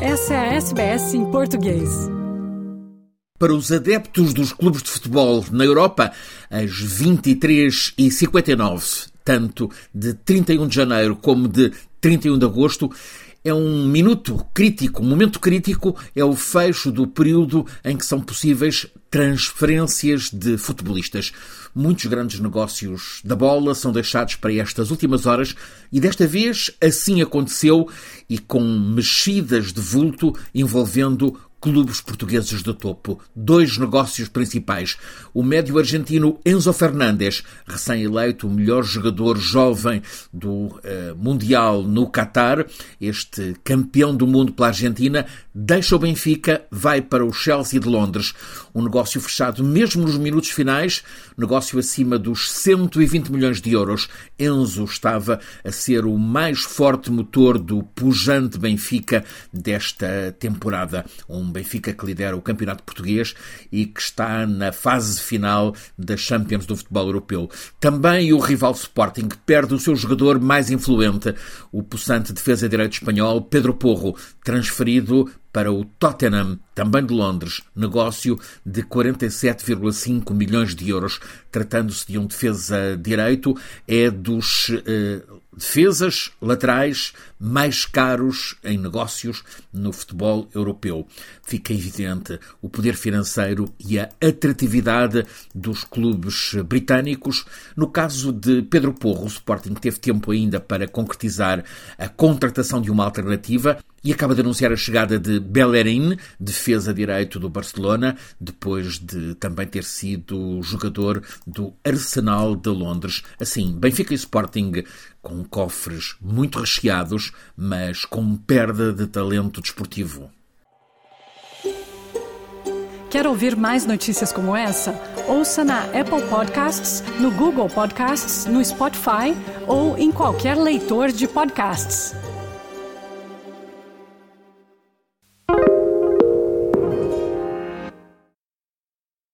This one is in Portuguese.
Essa é a SBS em português. Para os adeptos dos clubes de futebol na Europa, às 23h59, tanto de 31 de janeiro como de 31 de agosto, é um minuto crítico, um momento crítico é o fecho do período em que são possíveis transferências de futebolistas. Muitos grandes negócios da bola são deixados para estas últimas horas e desta vez assim aconteceu e com mexidas de vulto envolvendo clubes portugueses de topo. Dois negócios principais. O médio argentino Enzo Fernandes, recém-eleito o melhor jogador jovem do uh, Mundial no Qatar, este campeão do mundo pela Argentina, deixa o Benfica, vai para o Chelsea de Londres. Um negócio fechado mesmo nos minutos finais, negócio acima dos 120 milhões de euros. Enzo estava a ser o mais forte motor do pujante Benfica desta temporada. Um Benfica que lidera o campeonato português e que está na fase final da Champions do futebol europeu. Também o rival Sporting perde o seu jogador mais influente, o possante defesa-direito espanhol Pedro Porro, transferido para o Tottenham, também de Londres, negócio de 47,5 milhões de euros. Tratando-se de um defesa-direito, é dos eh, defesas laterais mais caros em negócios no futebol europeu. Fica evidente o poder financeiro e a atratividade dos clubes britânicos. No caso de Pedro Porro, o Sporting teve tempo ainda para concretizar a contratação de uma alternativa e acaba de anunciar a chegada de Bellerin, defesa direito do Barcelona, depois de também ter sido jogador do Arsenal de Londres. Assim, Benfica e Sporting com cofres muito recheados, mas com perda de talento desportivo. Quer ouvir mais notícias como essa? Ouça na Apple Podcasts, no Google Podcasts, no Spotify ou em qualquer leitor de podcasts.